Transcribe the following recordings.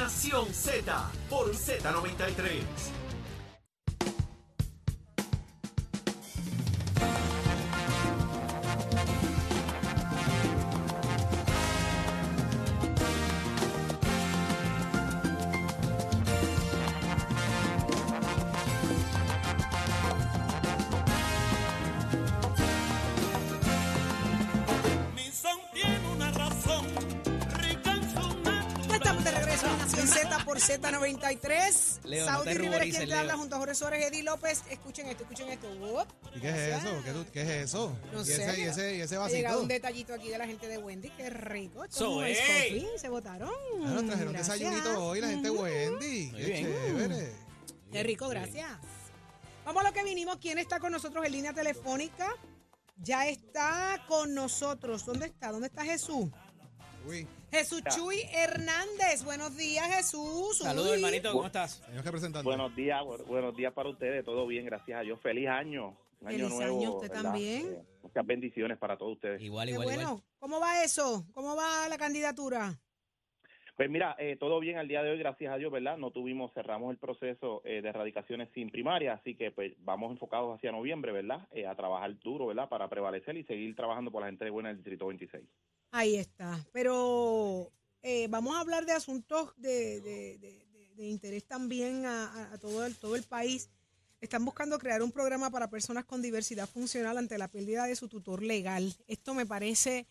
Nación Z por Z93. Z93. Leo, no Saudi te Rivera es quien te habla junto a Jorge Suárez, Eddie López. Escuchen esto, escuchen esto. Uop. ¿Y qué es eso? ¿Qué, tú- qué es eso? No ¿Y sé. ese, y ese, y ese Ha llegado vasito? un detallito aquí de la gente de Wendy. Qué rico. Esto So, es ey. coffee. Se votaron. Ah, nos trajeron Gracias. desayunito hoy la gente Ujú. Wendy. Muy Qué bien. chévere. Qué rico, gracias. Vamos a lo que vinimos. ¿Quién está con nosotros en línea telefónica? Ya está con nosotros. ¿Dónde está? ¿Dónde está Jesús? Uy, Jesús Chuy Hernández. Buenos días, Jesús. Saludos, hermanito, ¿cómo estás? señor representante. Buenos días, bu- buenos días para ustedes, todo bien, gracias a Dios. Feliz año, un año Feliz nuevo. año, usted ¿verdad? también. Eh, muchas bendiciones para todos ustedes. Igual, Qué igual, bueno. igual. ¿Cómo va eso? ¿Cómo va la candidatura? Pues mira, eh, todo bien al día de hoy, gracias a Dios, ¿verdad? No tuvimos, cerramos el proceso eh, de erradicaciones sin primaria, así que pues vamos enfocados hacia noviembre, ¿verdad? Eh, a trabajar duro, ¿verdad? Para prevalecer y seguir trabajando por la gente buena del Distrito 26. Ahí está. Pero eh, vamos a hablar de asuntos de, de- de- interés también a- a todo, el, todo el país. Están buscando crear un programa para personas con diversidad funcional ante la pérdida de su tutor legal. Esto me parece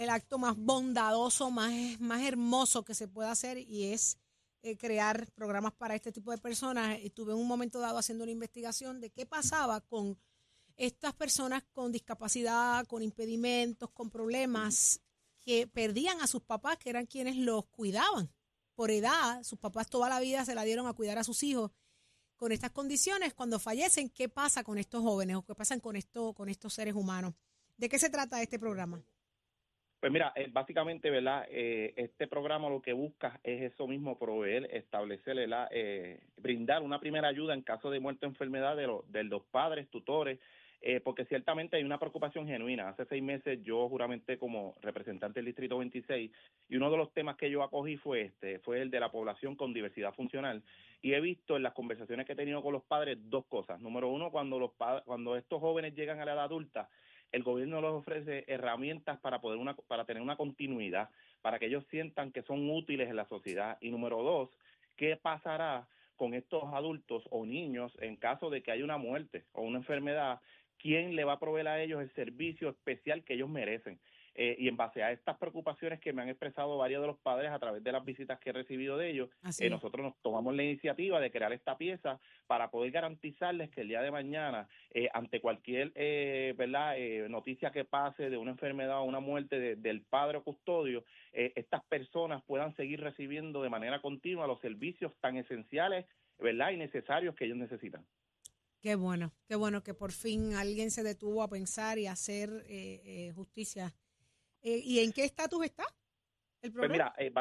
el acto más bondadoso, más, más hermoso que se puede hacer y es eh, crear programas para este tipo de personas. Estuve en un momento dado haciendo una investigación de qué pasaba con estas personas con discapacidad, con impedimentos, con problemas, que perdían a sus papás, que eran quienes los cuidaban. Por edad, sus papás toda la vida se la dieron a cuidar a sus hijos. Con estas condiciones, cuando fallecen, ¿qué pasa con estos jóvenes o qué pasa con, esto, con estos seres humanos? ¿De qué se trata este programa? Pues mira, eh, básicamente, ¿verdad? Eh, este programa lo que busca es eso mismo, proveer, establecer. Eh, brindar una primera ayuda en caso de muerte o enfermedad de, los de los padres, tutores, eh, porque ciertamente hay una preocupación genuina. Hace seis meses yo juramenté como representante del Distrito 26 y uno de los temas que yo acogí fue este, fue el de la población con diversidad funcional. Y he visto en las conversaciones que he tenido con los padres dos cosas. Número uno, cuando, los cuando estos jóvenes llegan a la edad adulta, el gobierno les ofrece herramientas para poder una, para tener una continuidad, para que ellos sientan que son útiles en la sociedad. Y número dos, ¿qué pasará con estos adultos o niños en caso de que haya una muerte o una enfermedad? ¿Quién le va a proveer a ellos el servicio especial que ellos merecen? Eh, y en base a estas preocupaciones que me han expresado varios de los padres a través de las visitas que he recibido de ellos, eh, nosotros nos tomamos la iniciativa de crear esta pieza para poder garantizarles que el día de mañana, eh, ante cualquier eh, verdad eh, noticia que pase de una enfermedad o una muerte de- del padre o custodio, estas personas puedan seguir recibiendo de manera continua los servicios tan esenciales verdad y necesarios que ellos necesitan. Qué bueno, qué bueno que por fin alguien se detuvo a pensar y a hacer eh, eh, justicia. Eh, ¿Y en qué estatus está el Pues programa? mira, eh,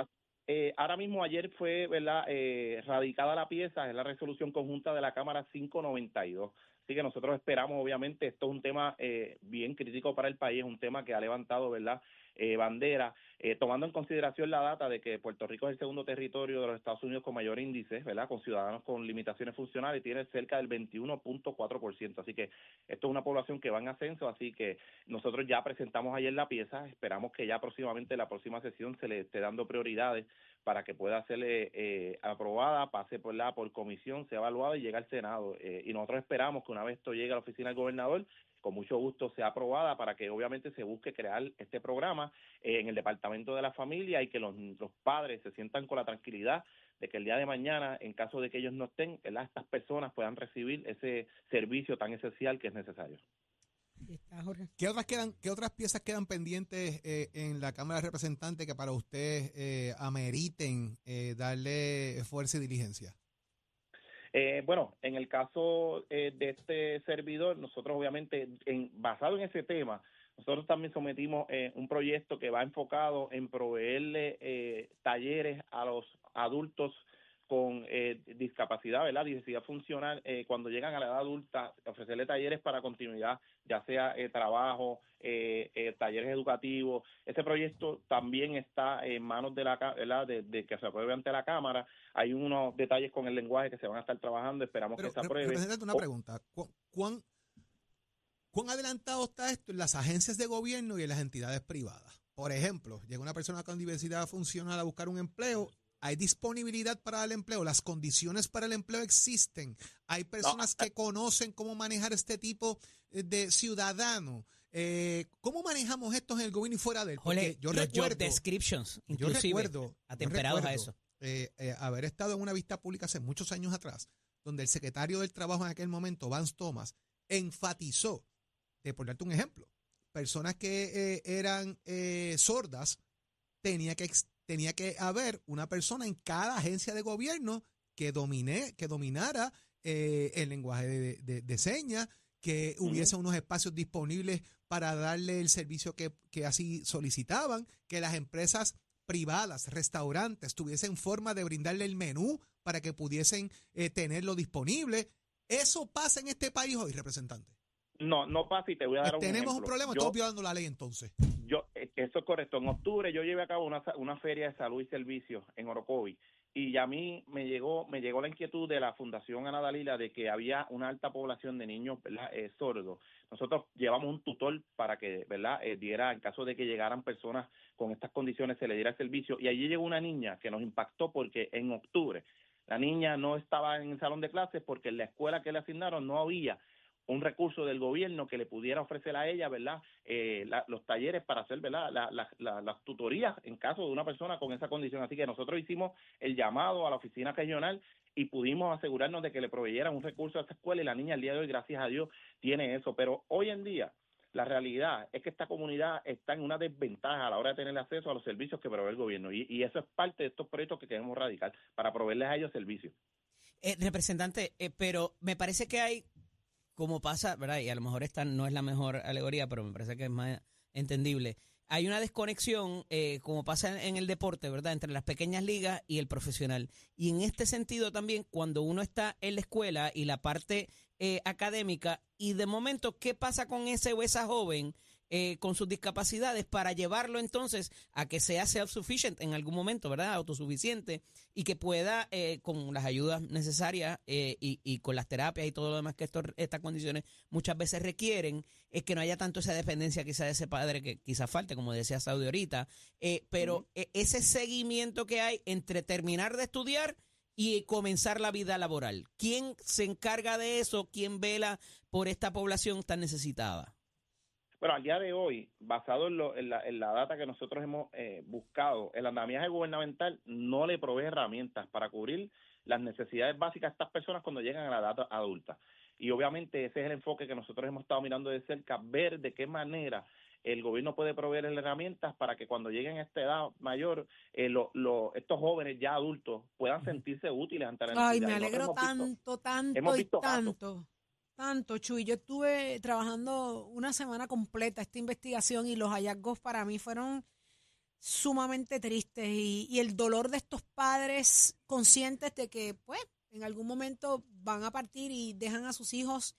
eh, ahora mismo ayer fue verdad eh, radicada la pieza, es la resolución conjunta de la Cámara 592. Así que nosotros esperamos, obviamente, esto es un tema eh, bien crítico para el país, es un tema que ha levantado, ¿verdad?, eh, bandera, eh, tomando en consideración la data de que Puerto Rico es el segundo territorio de los Estados Unidos con mayor índice, ¿verdad?, con ciudadanos con limitaciones funcionales tiene cerca del 21.4%. Así que esto es una población que va en ascenso, así que nosotros ya presentamos ayer la pieza, esperamos que ya próximamente, la próxima sesión, se le esté dando prioridades para que pueda ser eh, eh, aprobada, pase por la por comisión, sea evaluada y llegue al Senado. Eh, y nosotros esperamos que una vez esto llegue a la oficina del gobernador, con mucho gusto sea aprobada para que obviamente se busque crear este programa eh, en el Departamento de la Familia y que los, los padres se sientan con la tranquilidad de que el día de mañana, en caso de que ellos no estén, ¿verdad? estas personas puedan recibir ese servicio tan esencial que es necesario. Ahí está, Jorge. ¿Qué otras, quedan, ¿Qué otras piezas quedan pendientes eh, en la Cámara de Representantes que para usted eh, ameriten eh, darle fuerza y diligencia? Eh, bueno, en el caso eh, de este servidor, nosotros obviamente, en, basado en ese tema, nosotros también sometimos eh, un proyecto que va enfocado en proveerle eh, talleres a los adultos con eh, discapacidad, ¿verdad? Diversidad funcional, eh, cuando llegan a la edad adulta, ofrecerle talleres para continuidad, ya sea eh, trabajo, eh, talleres educativos. Ese proyecto también está en manos de la, ¿verdad? De, de que se apruebe ante la Cámara. Hay unos detalles con el lenguaje que se van a estar trabajando, esperamos Pero, que se apruebe. representante, una Oh, pregunta. ¿Cu- ¿Cuán, ¿Cuán adelantado está esto en las agencias de gobierno y en las entidades privadas? Por ejemplo, llega una persona con diversidad funcional a buscar un empleo. ¿Hay disponibilidad para el empleo? ¿Las condiciones para el empleo existen? ¿Hay personas que conocen cómo manejar este tipo eh, de ciudadano? Eh, ¿Cómo manejamos esto en el gobierno y fuera de él? Porque yo los job recuerdo, descriptions, yo recuerdo, yo atemperados a recuerdo, eso. eh, eh, haber estado en una vista pública hace muchos años atrás, donde el secretario del Trabajo en aquel momento, Vance Thomas, enfatizó, de por darte un ejemplo, personas que eh, eran eh, sordas, tenía que, tenía que haber una persona en cada agencia de gobierno que, domine, que dominara eh, el lenguaje de, de- de señas, que hubiese unos espacios disponibles para darle el servicio que, que así solicitaban, que las empresas privadas, restaurantes, tuviesen forma de brindarle el menú para que pudiesen eh, tenerlo disponible. Eso pasa en este país hoy, representante. No, no pasa y te voy a dar Pues un tenemos un problema, Yo- estamos violando la ley entonces. Yo, eh, eso es correcto. En octubre yo llevé a cabo una, una feria de salud y servicios en Orocovi y a mí me llegó me llegó la inquietud de la Fundación Ana Dalila de que había una alta población de niños. Eh, sordos. Nosotros llevamos un tutor para que verdad Eh, diera en caso de que llegaran personas con estas condiciones se le diera el servicio y allí llegó una niña que nos impactó porque en octubre la niña no estaba en el salón de clases porque en la escuela que le asignaron no había un recurso del gobierno que le pudiera ofrecer a ella, ¿verdad? Eh, la- los talleres para hacer, ¿verdad? La- la- la- las tutorías en caso de una persona con esa condición. Así que nosotros hicimos el llamado a la oficina regional y pudimos asegurarnos de que le proveyeran un recurso a esa escuela y la niña el día de hoy, gracias a Dios, tiene eso. Pero hoy en día, la realidad es que esta comunidad está en una desventaja a la hora de tener acceso a los servicios que provee el gobierno. Y, y eso es parte de estos proyectos que queremos radical para proveerles a ellos servicios. Eh, representante, eh, pero me parece que hay, como pasa, ¿verdad? Y a lo mejor esta no es la mejor alegoría, pero me parece que es más entendible. Hay una desconexión, eh, como pasa en, el deporte, ¿verdad? Entre las pequeñas ligas y el profesional. Y en este sentido también, cuando uno está en la escuela y la parte eh, académica, y de momento, ¿qué pasa con ese o esa joven? Eh, con sus discapacidades para llevarlo entonces a que sea self-sufficient en algún momento, ¿verdad? Autosuficiente y que pueda, eh, con las ayudas necesarias eh, y, y con las terapias y todo lo demás que estas condiciones muchas veces requieren, es que no haya tanto esa dependencia quizá de ese padre que quizás falte, como decía Saudi ahorita, eh, pero eh, ese seguimiento que hay entre terminar de estudiar y comenzar la vida laboral. ¿Quién se encarga de eso? ¿Quién vela por esta población tan necesitada? Bueno, al día de hoy, basado en, lo- en la, en la data que nosotros hemos eh, buscado, el andamiaje gubernamental no le provee herramientas para cubrir las necesidades básicas de estas personas cuando llegan a la edad adulta. Y obviamente ese es el enfoque que nosotros hemos estado mirando de cerca, ver de qué manera el gobierno puede proveer herramientas para que cuando lleguen a esta edad mayor, eh, lo- lo- estos jóvenes ya adultos puedan sentirse útiles ante la Ay, necesidad. me Y nosotros alegro visto- tanto, tanto y casos. Tanto. Chuy. Yo estuve trabajando una semana completa esta investigación y los hallazgos para mí fueron sumamente tristes y, y el dolor de estos padres conscientes de que, pues, en algún momento van a partir y dejan a sus hijos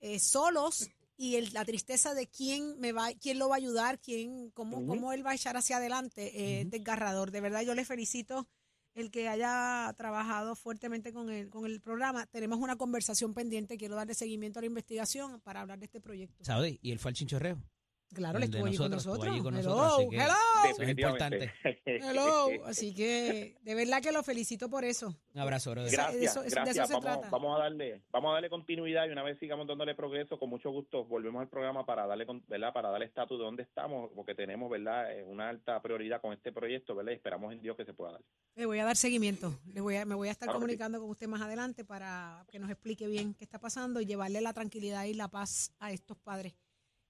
eh, solos y el- la tristeza de quién me va, quién lo va a ayudar, quién, cómo, cómo él va a echar hacia adelante, eh, es desgarrador. De verdad, yo le felicito el que haya trabajado fuertemente con el, con el programa. Tenemos una conversación pendiente, quiero darle seguimiento a la investigación para hablar de este proyecto. Saudi, y él fue al chinchorreo. Claro, él estuvo allí con nosotros, allí con hello, nosotros, que- hello, Eso es Definitivamente. hello. Así que de verdad que lo felicito por eso. Un abrazo, brother. Gra- Gracias, de eso- de eso gracias. se vamos, trata. vamos a darle, vamos a darle continuidad y una vez sigamos dándole progreso, con mucho gusto volvemos al programa para darle, ¿verdad? Para darle estatus de dónde estamos, porque tenemos, ¿verdad? Eh, Una alta prioridad con este proyecto, ¿verdad? Y esperamos en Dios que se pueda dar. Le voy a dar seguimiento. Le voy a, me voy a estar Claro que sí. comunicando con usted más adelante para que nos explique bien qué está pasando y llevarle la tranquilidad y la paz a estos padres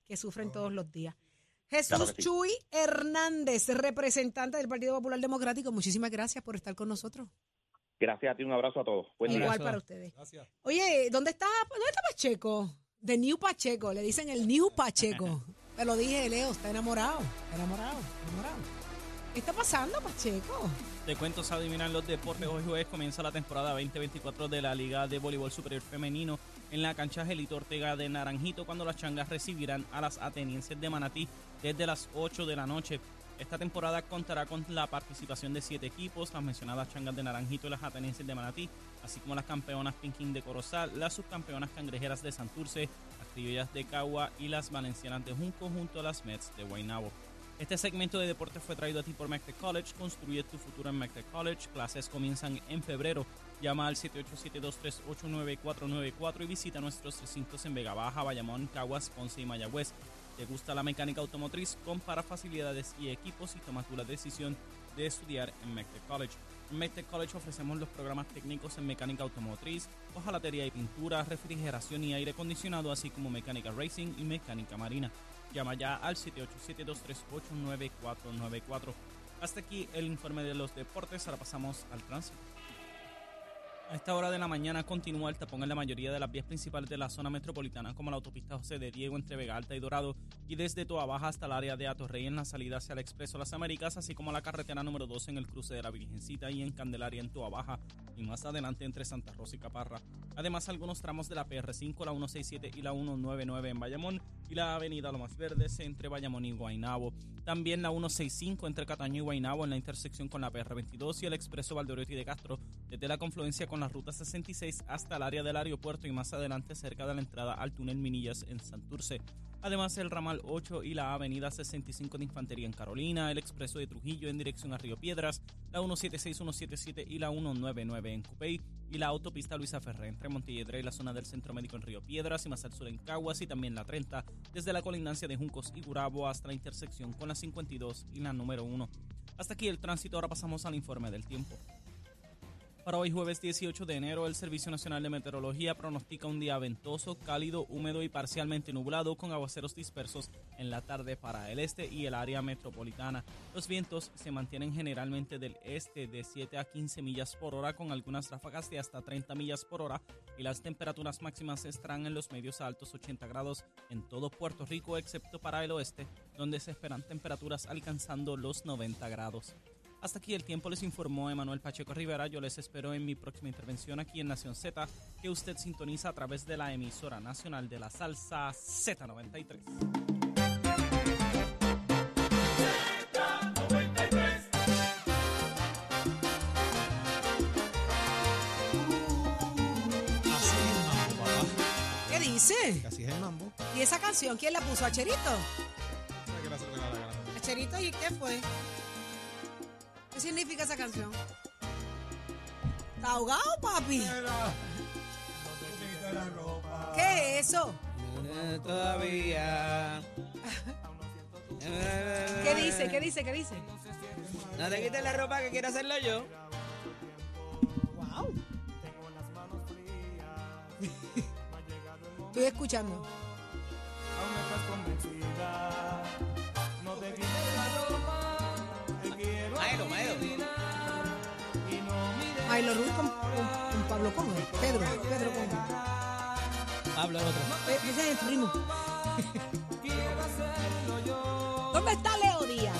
que sufren todos los días. Jesús Claro sí. Chuy Hernández, representante del Partido Popular Democrático, muchísimas gracias por estar con nosotros. Gracias a ti, un abrazo a todos. Buen. Igual para ustedes. Gracias. Oye, ¿dónde está, ¿dónde está Pacheco? The New Pacheco, le dicen el New Pacheco. Te lo dije, Leo, está enamorado, está enamorado, está enamorado. ¿Qué está pasando, Pacheco? De cuentos a adivinar los deportes. Hoy jueves comienza la temporada 2024 de la Liga de Voleibol Superior Femenino en la cancha Gelito Ortega de Naranjito cuando las changas recibirán a las atenienses de Manatí desde las 8 de la noche. Esta temporada contará con la participación de siete equipos, las mencionadas changas de Naranjito y las atenienses de Manatí, así como las campeonas Pinking de Corozal, las subcampeonas cangrejeras de Santurce, las criollas de Cagua y las valencianas de Junco junto a las Mets de Guaynabo. Este segmento de deportes fue traído a ti por McTech College. Construye tu futuro en McTech College. Clases comienzan en febrero. Llama al 787-238-9494 y visita nuestros recintos en Vega Baja, Bayamón, Caguas, Ponce y Mayagüez. ¿Te gusta la mecánica automotriz? Compara facilidades y equipos y toma tú la decisión de estudiar en McTech College. En McTech College ofrecemos los programas técnicos en mecánica automotriz, hojalatería y pintura, refrigeración y aire acondicionado, así como mecánica racing y mecánica marina. Llama ya al 787-238-9494. Hasta aquí el informe de los deportes. Ahora pasamos al tránsito. A esta hora de la mañana continúa el tapón en la mayoría de las vías principales de la zona metropolitana, como la autopista José de Diego entre Vega Alta y Dorado, y desde Toa Baja hasta el área de Atorrey en la salida hacia el Expreso Las Américas, así como la carretera número 2 en el cruce de la Virgencita y en Candelaria en Toa Baja, y más adelante entre Santa Rosa y Caparra. Además, algunos tramos de la PR5, la 167 y la 199 en Bayamón, y la avenida Lomas Verdes entre Bayamón y Guaynabo. También la 165 entre Cataño y Guaynabo en la intersección con la PR22 y el Expreso Valdoriotti de Castro, desde la confluencia con la ruta 66 hasta el área del aeropuerto y más adelante cerca de la entrada al túnel Minillas en Santurce. Además, el ramal 8 y la avenida 65 de Infantería en Carolina, el expreso de Trujillo en dirección a Río Piedras, la 176, 177 y la 199 en Cupey, y la autopista Luisa Ferré entre Montelledra y la zona del Centro Médico en Río Piedras y más al sur en Caguas y también la 30, desde la colindancia de Juncos y Gurabo hasta la intersección con la 52 y la número 1. Hasta aquí el tránsito, ahora pasamos al informe del tiempo. Para hoy jueves 18 de enero, el Servicio Nacional de Meteorología pronostica un día ventoso, cálido, húmedo y parcialmente nublado con aguaceros dispersos en la tarde para el este y el área metropolitana. Los vientos se mantienen generalmente del este de 7 a 15 millas por hora con algunas ráfagas de hasta 30 millas por hora y las temperaturas máximas estarán en los medios a altos 80 grados en todo Puerto Rico excepto para el oeste, donde se esperan temperaturas alcanzando los 90 grados. Hasta aquí el tiempo les informó Emanuel Pacheco Rivera. Yo les espero en mi próxima intervención aquí en Nación Z, que usted sintoniza a través de la emisora nacional de la salsa Z93. Así es el mambo, papá. ¿Qué dice? Que Así es el mambo. ¿Y esa canción quién la puso? ¿A Cherito? ¿A Cherito y qué fue? ¿Qué significa esa canción? ¿Está ahogado, papi? ¿Qué es eso? Todavía. ¿Qué dice? ¿Qué dice? ¿Qué dice? No te quites la ropa que quiero hacerlo yo. Wow. Estoy escuchando. Maelo, Mailo Ruiz con, con- con Pablo Conde. Pedro, Pedro Conde. Habla el otro. Eh, Ese es el primo. ¿Dónde está Leo Díaz?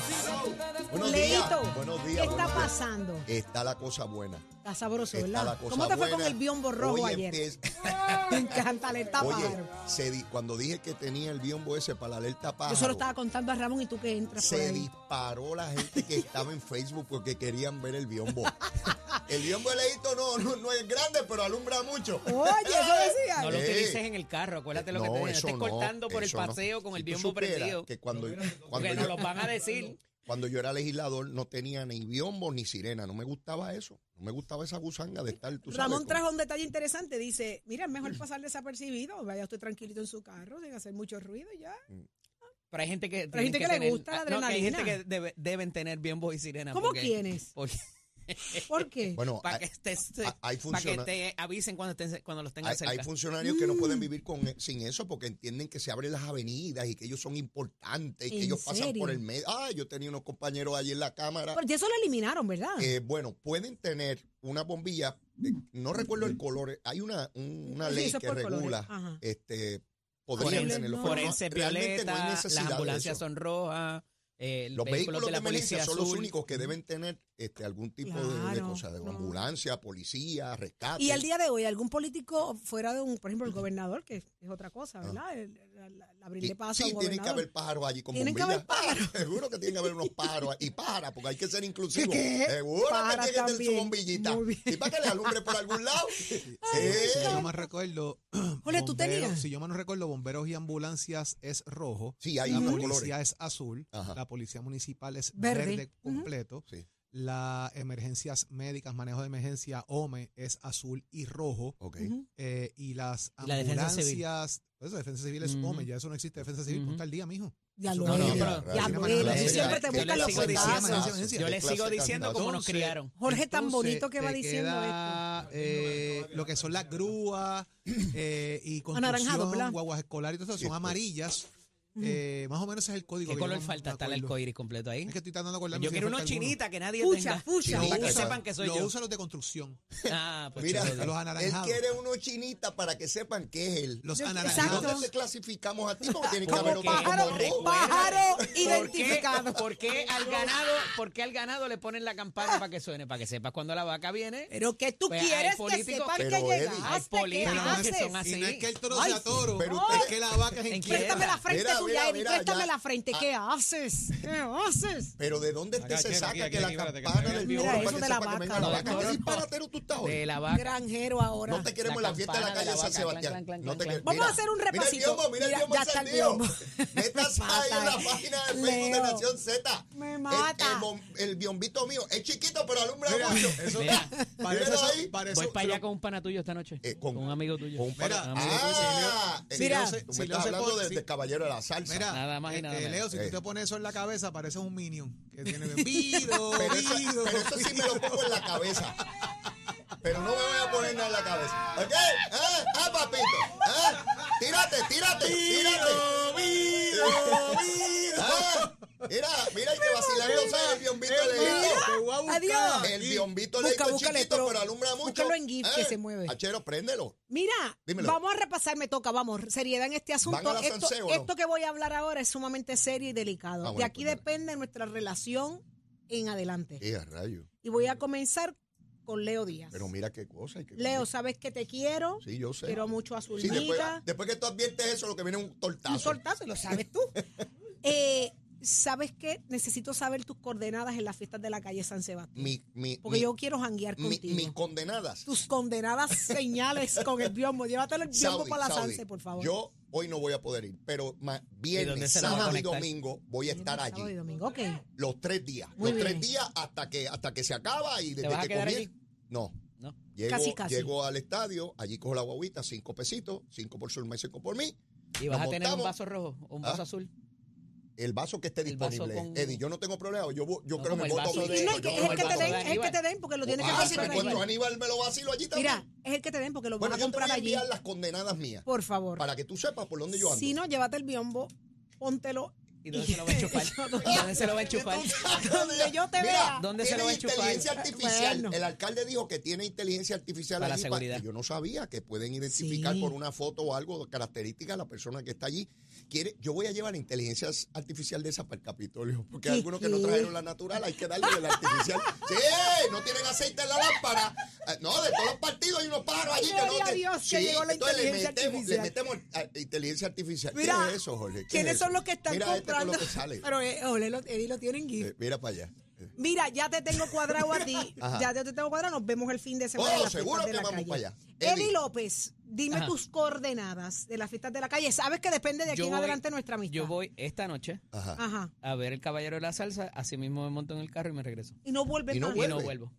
Buenos Leito, días. Buenos días. ¿qué está buenos días. pasando? Está la cosa buena. Está sabroso, Está ¿verdad? la cosa ¿Cómo te fue con el biombo rojo Hoy ayer? empieza- Me encanta, alerta Oye, pájaro. se di- cuando dije que tenía el biombo ese para la alerta pájaro, Yo solo estaba contando a Ramón y tú que entras por se ahí. disparó la gente que estaba en Facebook porque querían ver el biombo. el biombo de Leito no, no, no es grande, pero alumbra mucho. Oye, eso decía. No lo utilices en el carro, acuérdate lo que te No, eso estés no, cortando por el paseo con Si el biombo prendido. Que cuando, cuando, Porque nos lo van a decir. cuando yo era legislador no tenía ni biombo ni sirena. No me gustaba eso. No me gustaba esa gusanga de estar, tú Ramón trajo un detalle interesante. Dice, mira, es mejor pasar desapercibido. Vaya usted tranquilito en su carro sin hacer mucho ruido y ya. Pero hay gente que. Pero hay gente que le tener- gusta la no, que hay gente adrenalina. que debe- deben tener biombo y sirena. ¿Cómo porque- quiénes? porque- ¿Por qué? Bueno, para hay- que, te, se- hay para que te avisen cuando, estén- cuando los tengan Hay, cerca. hay funcionarios que no pueden vivir con, sin eso porque entienden que se abren las avenidas y que ellos son importantes y que ¿En ellos pasan por el medio. Ah, yo tenía unos compañeros allí en la cámara. Porque eso lo eliminaron, ¿verdad? que, bueno, pueden tener una bombilla, eh, no recuerdo el color, hay una, un- una ley que regula, este, podrían tenerlo. no. no- Forense realmente violeta, no hay las ambulancias eso. son rojas. Eh, Los vehículos vehículos de la emergencia policía son los únicos que deben tener este, algún tipo de- de, cosa, de no. ambulancia, policía, rescate. Y al día de hoy, algún político fuera de un, por ejemplo, el gobernador, que es otra cosa, ¿verdad? El, abrirle paso sí, al tienen que haber pájaros allí con Tienen que bombillas. haber pájaros. Ah, seguro que tienen que haber unos pájaros y pájaras, porque hay que ser inclusivos. ¿Qué? Seguro Pájaras que tienen que tener su bombillita. Muy bien. Y para que le alumbre por algún lado. Si Sí. yo no me recuerdo. Jorge, ¿tú bomberos- tenías? Si yo me no recuerdo, bomberos y ambulancias es rojo. Sí, hay la policía colores. es azul. Ajá. La policía municipal es Verde. verde, completo. Sí. Las emergencias médicas, manejo de emergencia, OME, es azul y rojo. Ok. Eh, y las Y la defensa civil. ambulancias. Eso, defensa civil es Ujú. OME, ya eso no existe. Defensa civil, Ujú. ponte al día, mijo. Ya lo No, no, pero- Ya es. de- Siempre te yo buscan los diciendo- Yo le ¿Qué sigo diciendo cómo nos Entonces, criaron. Jorge, tan Entonces, bonito que va diciendo queda, eh, lo que son las grúas eh, y Anaranjado, construcción, ¿verdad? guaguas escolares, y todo eso, son amarillas. Eh, más o menos ese es el código. ¿Qué que color falta? Está el arcoíris completo ahí. Es que estoy tratando de acordarme Yo si quiero alguno. chinitas que nadie Fucha, tenga. fucha. Para que Fucha. sepan que soy Lo yo. usan los de construcción. Ah, pues Mira, chulo. los él anaranjados. quiere unos chinitas para que sepan que es él. Los anaranjados. ¿Dónde te clasificamos a ti? Porque tiene que haber otro pájaro, como tú. pájaro ¿Por qué, identificado. por qué al ganado, por qué al ganado le ponen la campana para que suene? Para que sepas cuando la vaca viene. Pero que tú Pues quieres que sepan que llegaste, hay ¿qué políticos que son así. Y no es que el toro sea toro, es que la vaca es ¿En inquieta. Préstame la frente Mira, tuya, mira, mira, préstame ya- la frente. Ah. ¿Qué haces? ¿Qué haces? Pero ¿de dónde este Acá, se aquí, saca aquí, que aquí, la espérate, que campana el del Mira, eso de la vaca. la vaca? ¿Qué disparatero tú estás hoy? De la vaca. Granjero ahora. No te queremos en La fiesta de la de calle San Sebastián. No te Vamos a mira, hacer un Mira el repasito. biombo, mira el Mira, biombo ya está el biombo. Métase ahí en la Mata, página de Facebook de Leo. Nación Z. Me El- mata. El, bom- el biombito mío es chiquito, pero alumbra Mira, mucho. eso- Mira, Parece Míralo ahí. parece- voy para allá con un pana tuyo esta noche. Eh, con- con un amigo tuyo. Con un Mira, pana- amigo, Ah, si Mira. tú me si estás Leo se hablando pone- de, si- Caballero de la Salsa. Mira, Nada más y eh, nada eh. Leo, si Eh. tú te pones eso en la cabeza, pareces un minion que tiene vido, Pero eso, vido, pero eso sí me lo pongo en la cabeza. Pero no me voy a poner nada en la cabeza. ¿Ok? ¿Ah, ah papito? ¿Ah? Tírate, tírate, tírate. Ah, Mira, mira el que vacilándose el biombito leído. Te voy a buscar. Adiós. El leído es búscale, chiquito, pero pero alumbra mucho. búscalo en GIF que se mueve. Achero, préndelo. Mira, Dímelo. vamos a repasar, me toca, vamos, seriedad en este asunto. ¿Van a la Esto, Sanseo o no? esto que voy a hablar ahora es sumamente serio y delicado. Ah, bueno, de aquí pues depende nuestra relación en adelante. Eh, a rayo. Y voy a comenzar con Leo Díaz. Pero mira qué cosa. hay que- Leo, sabes que te quiero. Sí, yo sé. Quiero mucho a Sí, después, que tú adviertes eso, lo que viene es un tortazo. un tortazo, y lo sabes tú. Eh, ¿Sabes qué? Necesito saber tus coordenadas en las fiestas de la calle San Sebastián. Mi, mi, porque mi- yo quiero janguear contigo. mis condenadas. tus condenadas señales con el biombo. Llévatelo el biombo Saudi, para la Saudi, Sanse, por favor. Yo hoy no voy a poder ir, pero viernes, sábado y domingo voy a estar Sábado y allí. domingo, ok. Los tres días. Muy los bien. tres días hasta que, hasta que se acaba y desde que quedar comie- allí? No. ¿No? Llego, Casi, casi. llego al estadio, allí cojo la guaguita, cinco pesitos, cinco por Zulma y cinco por mí. ¿Y vas a tener un vaso rojo o un vaso Ah. azul? El vaso que esté El disponible. con- Eddie, yo no tengo problema. Yo, yo No, creo que me voto de- no, es que, el que me te den, es el que te den, porque lo tienes que Ah, si allí. encuentro a Aníbal me lo vacilo allí también. Mira, es el que te den, porque lo bueno, vas a yo te voy comprar a allí. enviar las condenadas mías. Por favor. Para que tú sepas por dónde yo ando. Si no, llévate el biombo, póntelo. ¿Y dónde se lo va a enchufar? ¿Y dónde se lo va a enchufar? Donde yo te vea. ¿Dónde se lo va a enchufar? inteligencia artificial. Bueno. El alcalde dijo que tiene inteligencia artificial Para la seguridad. yo no sabía que pueden identificar Sí. por una foto o algo característica a la persona que está allí. Quiere, yo voy a llevar inteligencia artificial de esa para el Capitolio, porque hay ¿Qué, algunos que no trajeron la natural, hay que darle de la artificial. Sí, no tienen aceite en la lámpara. Eh, No, de todos los partidos hay unos pájaros allí que no que- Dios que llegó la entonces le inteligencia metemos, le artificial. metemos ah, inteligencia artificial. Mira, ¿Qué es eso, Jorge? ¿Qué ¿Quiénes es son los que están Mira con comprando? lo que sale. Pero eh, ole, lo, Eddie lo tiene en GIF. Eh, mira para allá. Mira, ya te tengo cuadrado a ti. Ajá. ya te tengo cuadrado. Nos vemos el fin de semana. Oh, seguro que la vamos calle. para allá. Eddie Eddie. López, dime Ajá. tus coordenadas de las fiestas de la calle. Sabes que depende de aquí Yo en voy- adelante nuestra amistad. Yo voy esta noche Ajá. A ver el Caballero de la Salsa, así mismo me monto en el carro y me regreso. Y no vuelves Y no más. Y no Vuelve. vuelvo.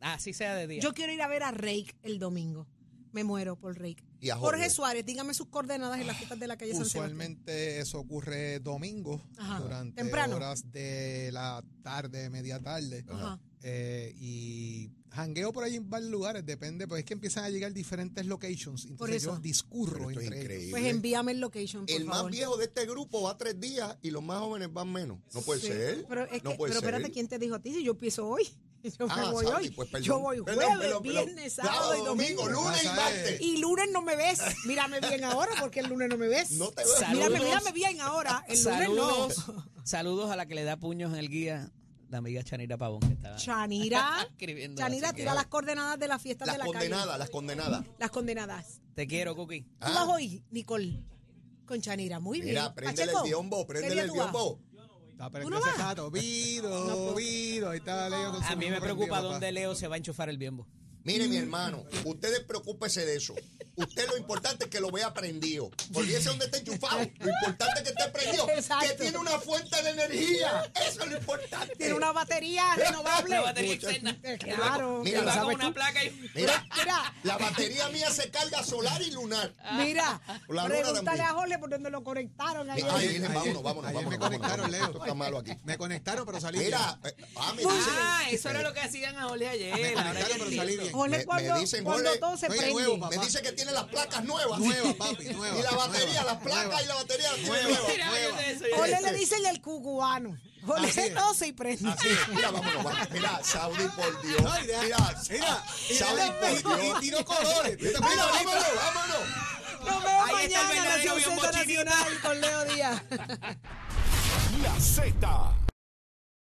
Así sea de día. Yo quiero ir a ver a Rake el domingo. Me muero por. Y a Jorge Jorge. Suárez, dígame sus coordenadas en las fiestas de la calle San Sebastián. Usualmente eso ocurre domingo, Ajá. durante Temprano. horas de la tarde, media tarde. Ajá. Eh, y jangueo por ahí en varios lugares, depende, pues es que empiezan a llegar diferentes locations. Entonces eso. yo discurro entre ellos. increíble. Pues envíame el location, por El más viejo de este grupo va tres días y los más jóvenes van menos. No puede Sí, ser. Pero, es no que, puede pero ser. espérate, ¿quién te dijo a ti si yo empiezo hoy? Yo me Ah, voy hoy. pues. Yo voy jueves, perdón, perdón. viernes, sábado y domingo. lunes y martes. Y lunes no me ves. Mírame bien ahora porque el lunes no me ves. No te veo. Saludos. Mírame, mírame bien ahora. El lunes Saludos, no. saludos a la que le da puños en el guía, la amiga Chanira Pavón, que está Chanira. escribiendo. Chanira, que- tira las coordenadas de la fiesta Las de la calle. condenadas, las condenadas. Las condenadas. Te quiero, Cookie. ¿Tú Ah. vas hoy, Nicole? Con Chanira, muy bien. Mira, préndele Pacheco, el biombo, ¿qué préndele el vas? Está ¿Tú no ese jato. Vido, No vido. Ahí está Leo con su A mí me preocupa dónde. Leo se va a enchufar el biombo. Mire, mi hermano, ustedes preocúpese de eso. Usted lo importante es que lo vea prendido. Olvídese dónde está enchufado. Lo importante es que esté prendido. Exacto. Que tiene una fuente de energía. Eso es lo importante. Tiene una batería renovable. Una batería externa. Claro. Mira, y... Mira, Mira. la batería mía se carga solar y lunar. Mira, La pregúntale a Jorge por dónde lo conectaron ayer. Ay, Ayer- Virgen, vámonos, vámonos, ayer vámonos. me vámonos, conectaron, vámonos. Leo. Esto está malo aquí. Me conectaron, pero salí Mira, eh, ah, me Ah, eso era lo que hacían a Jorge ayer. Me conectaron, pero salí bien. Jorge, Me- me cuando, dicen, cuando Jorge, todo se prende. nuevo, me dice que tiene las placas nuevas. Nueva, papi, nueva, Y la batería, nueva, las placas nueva. y la batería las tiene Nueva. Nueva. Jorge le dicen el Así es. todo se prende. Así es. Mira, vámonos, vámonos. Mira, Saudi, por Dios. Ay, deja- Mira, mira, Saudi, y- por y- Dios. y tiro colores. Mira, Mira, mira, vámonos, vámonos. Nos vemos Ahí está el mañana en verdadero Nación biombo Z chinita. Nacional con Leo Díaz. La Z